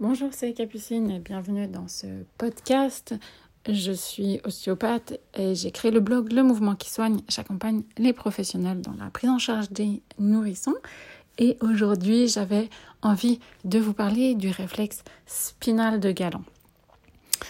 Bonjour, c'est Capucine et bienvenue dans ce podcast. Je suis ostéopathe et j'ai créé le blog Le Mouvement qui soigne. J'accompagne les professionnels dans la prise en charge des nourrissons. Et aujourd'hui, j'avais envie de vous parler du réflexe spinal de Galant.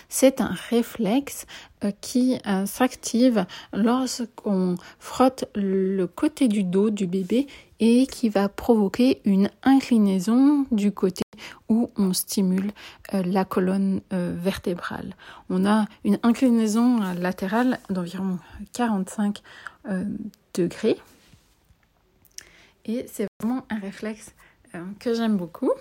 C'est un réflexe euh, qui euh, s'active lorsqu'on frotte le côté du dos du bébé et qui va provoquer une inclinaison du côté où on stimule euh, la colonne vertébrale. On a une inclinaison latérale d'environ 45 degrés et c'est vraiment un réflexe que j'aime beaucoup,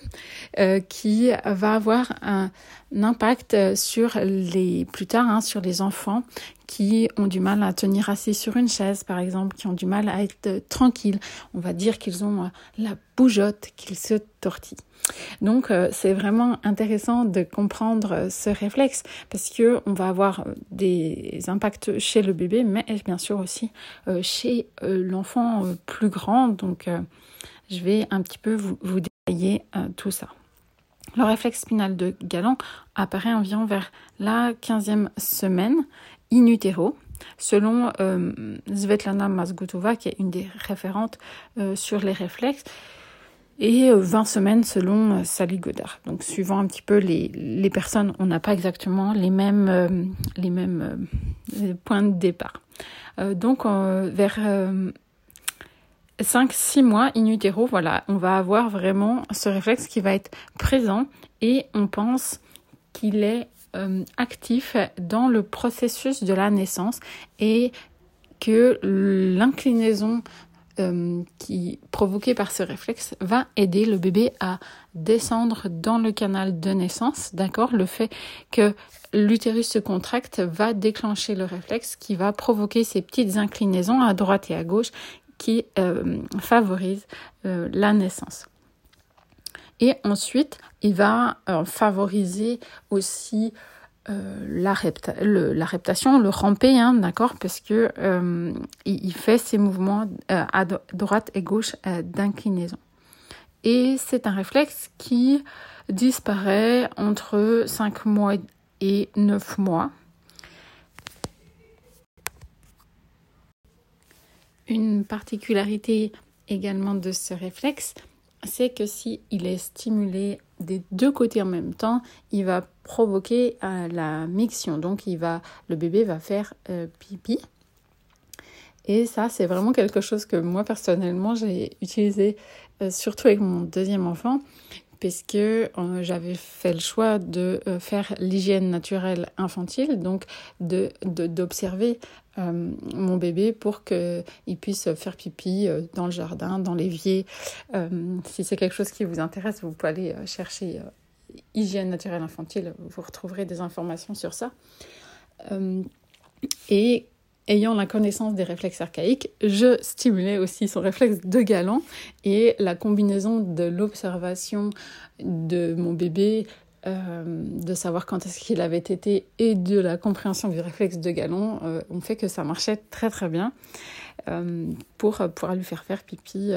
euh, qui va avoir un, impact sur les plus tard hein, sur les enfants qui ont du mal à tenir assis sur une chaise, par exemple, qui ont du mal à être tranquilles. On va dire qu'ils ont euh, la bougeotte, qu'ils se tortillent. Donc c'est vraiment intéressant de comprendre ce réflexe parce que on va avoir des impacts chez le bébé, mais bien sûr aussi chez l'enfant plus grand. Donc je vais un petit peu vous, détailler euh, tout ça. Le réflexe spinal de Galant apparaît environ vers la 15e semaine in utero, selon euh, Svetlana Mazgutova, qui est une des référentes euh, sur les réflexes, et 20 semaines selon Sally Godard. Donc, suivant un petit peu les, les personnes, on n'a pas exactement les mêmes, les mêmes points de départ. donc, vers 5-6 mois in utero, voilà, on va avoir vraiment ce réflexe qui va être présent et on pense qu'il est euh, actif dans le processus de la naissance et que l'inclinaison euh, qui provoquée par ce réflexe va aider le bébé à descendre dans le canal de naissance, d'accord? Le fait que l'utérus se contracte va déclencher le réflexe qui va provoquer ces petites inclinaisons à droite et à gauche qui euh, favorise euh, la naissance. Et ensuite, il va euh, favoriser aussi la, la, reptation, le ramper, hein, d'accord, parce que il, fait ces mouvements à droite et gauche d'inclinaison. Et c'est un réflexe qui disparaît entre 5 mois et 9 mois. Une particularité également de ce réflexe, c'est que si il est stimulé des deux côtés en même temps, il va provoquer euh, la miction. Donc il va, le bébé va faire euh, pipi. Et ça, c'est vraiment quelque chose que moi personnellement j'ai utilisé euh, surtout avec mon deuxième enfant, puisque euh, j'avais fait le choix de euh, faire l'hygiène naturelle infantile, donc de d'observer euh, mon bébé pour qu'il puisse faire pipi dans le jardin, dans l'évier. si c'est quelque chose qui vous intéresse, vous pouvez aller chercher hygiène naturelle infantile, vous retrouverez des informations sur ça. et ayant la connaissance des réflexes archaïques, je stimulais aussi son réflexe de galant et la combinaison de l'observation de mon bébé, euh, de savoir quand est-ce qu'il avait été et de la compréhension du réflexe de galant euh, ont fait que ça marchait très très bien euh, pour pouvoir lui faire faire pipi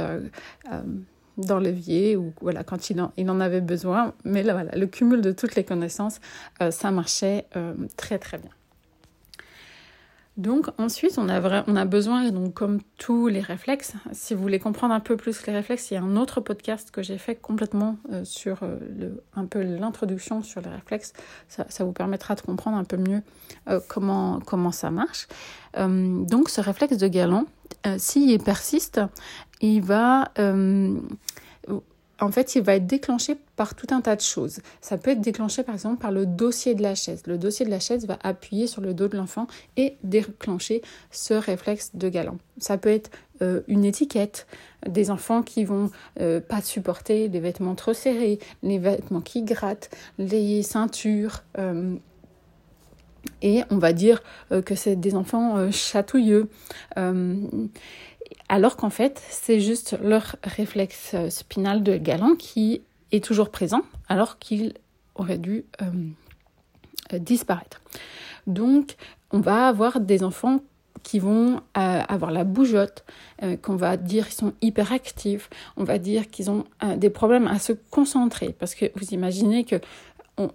dans l'évier ou voilà quand il en, il en avait besoin. Mais là voilà, le cumul de toutes les connaissances, ça marchait très très bien. Donc ensuite, on a, on a besoin, donc comme tous les réflexes, si vous voulez comprendre un peu plus les réflexes, il y a un autre podcast que j'ai fait complètement euh, sur euh, le, un peu l'introduction sur les réflexes. Ça, ça, vous permettra de comprendre un peu mieux euh, comment, comment ça marche. donc ce réflexe de galant, s'il persiste, il va en fait, il va être déclenché par tout un tas de choses. Ça peut être déclenché par exemple par le dossier de la chaise. Le dossier de la chaise va appuyer sur le dos de l'enfant et déclencher ce réflexe de galant. Ça peut être euh, une étiquette, des enfants qui vont euh, pas supporter les vêtements trop serrés, les vêtements qui grattent, les ceintures. Euh, et on va dire que c'est des enfants chatouilleux alors qu'en fait, c'est juste leur réflexe euh, spinal de galant qui est toujours présent, alors qu'il aurait dû euh, euh, disparaître. Donc, on va avoir des enfants qui vont avoir la bougeotte, qu'on va dire qu'ils sont hyperactifs, on va dire qu'ils ont des problèmes à se concentrer. Parce que vous imaginez que on,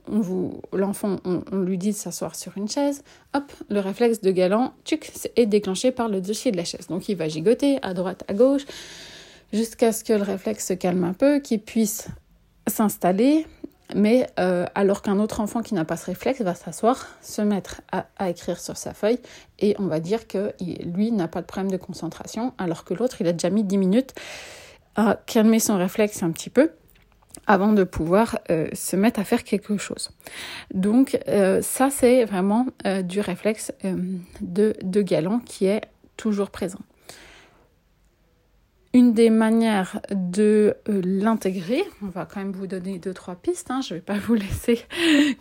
l'enfant, on, lui dit de s'asseoir sur une chaise, hop, le réflexe de galant, tchuc, est déclenché par le dossier de la chaise. Donc il va gigoter à droite, à gauche, jusqu'à ce que le réflexe se calme un peu, qu'il puisse s'installer, mais euh, alors qu'un autre enfant qui n'a pas ce réflexe va s'asseoir, se mettre à, écrire sur sa feuille, et on va dire que lui n'a pas de problème de concentration, alors que l'autre, il a déjà mis 10 minutes à calmer son réflexe un petit peu avant de pouvoir euh, se mettre à faire quelque chose. Donc euh, ça, c'est vraiment euh, du réflexe de, galant qui est toujours présent. Une des manières de l'intégrer, on va quand même vous donner deux, trois pistes, hein, je ne vais pas vous laisser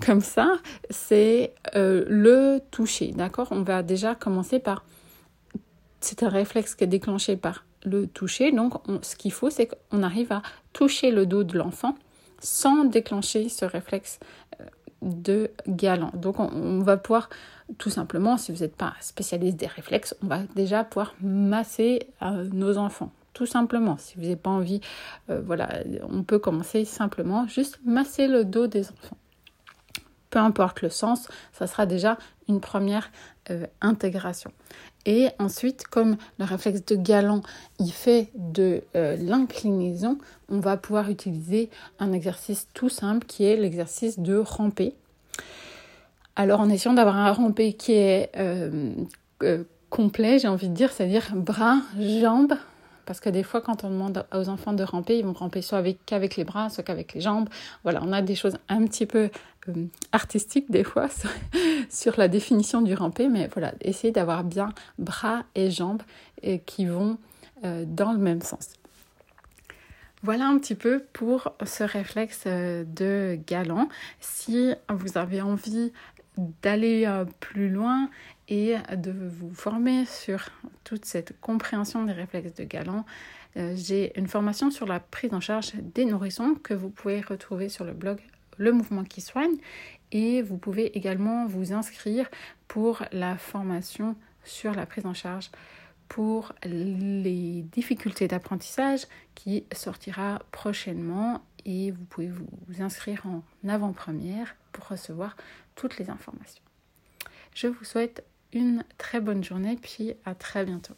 comme ça, c'est le toucher, d'accord? On va déjà commencer par, c'est un réflexe qui est déclenché par le toucher. Donc, ce qu'il faut, c'est qu'on arrive à toucher le dos de l'enfant sans déclencher ce réflexe euh, de galant. Donc, on, va pouvoir tout simplement, si vous n'êtes pas spécialiste des réflexes, on va déjà pouvoir masser euh, nos enfants. Tout simplement, si vous n'avez pas envie, euh, voilà, on peut commencer simplement juste masser le dos des enfants peu importe le sens, ça sera déjà une première intégration. Et ensuite, comme le réflexe de galant, il fait de euh, l'inclinaison, on va pouvoir utiliser un exercice tout simple qui est l'exercice de ramper. Alors en essayant d'avoir un ramper qui est euh, euh, complet, j'ai envie de dire, c'est-à-dire bras, jambes, parce que des fois, quand on demande aux enfants de ramper, ils vont ramper soit avec, qu'avec les bras, soit qu'avec les jambes. Voilà, on a des choses un petit peu euh, artistiques des fois sur, la définition du ramper, mais voilà, essayez d'avoir bien bras et jambes qui vont euh, dans le même sens. Voilà un petit peu pour ce réflexe euh, de galant. Si vous avez envie d'aller plus loin et de vous former sur toute cette compréhension des réflexes de galant. Euh, j'ai une formation sur la prise en charge des nourrissons que vous pouvez retrouver sur le blog Le Mouvement qui soigne et vous pouvez également vous inscrire pour la formation sur la prise en charge pour les difficultés d'apprentissage qui sortira prochainement et vous pouvez vous inscrire en avant-première pour recevoir toutes les informations. Je vous souhaite une très bonne journée, puis à très bientôt.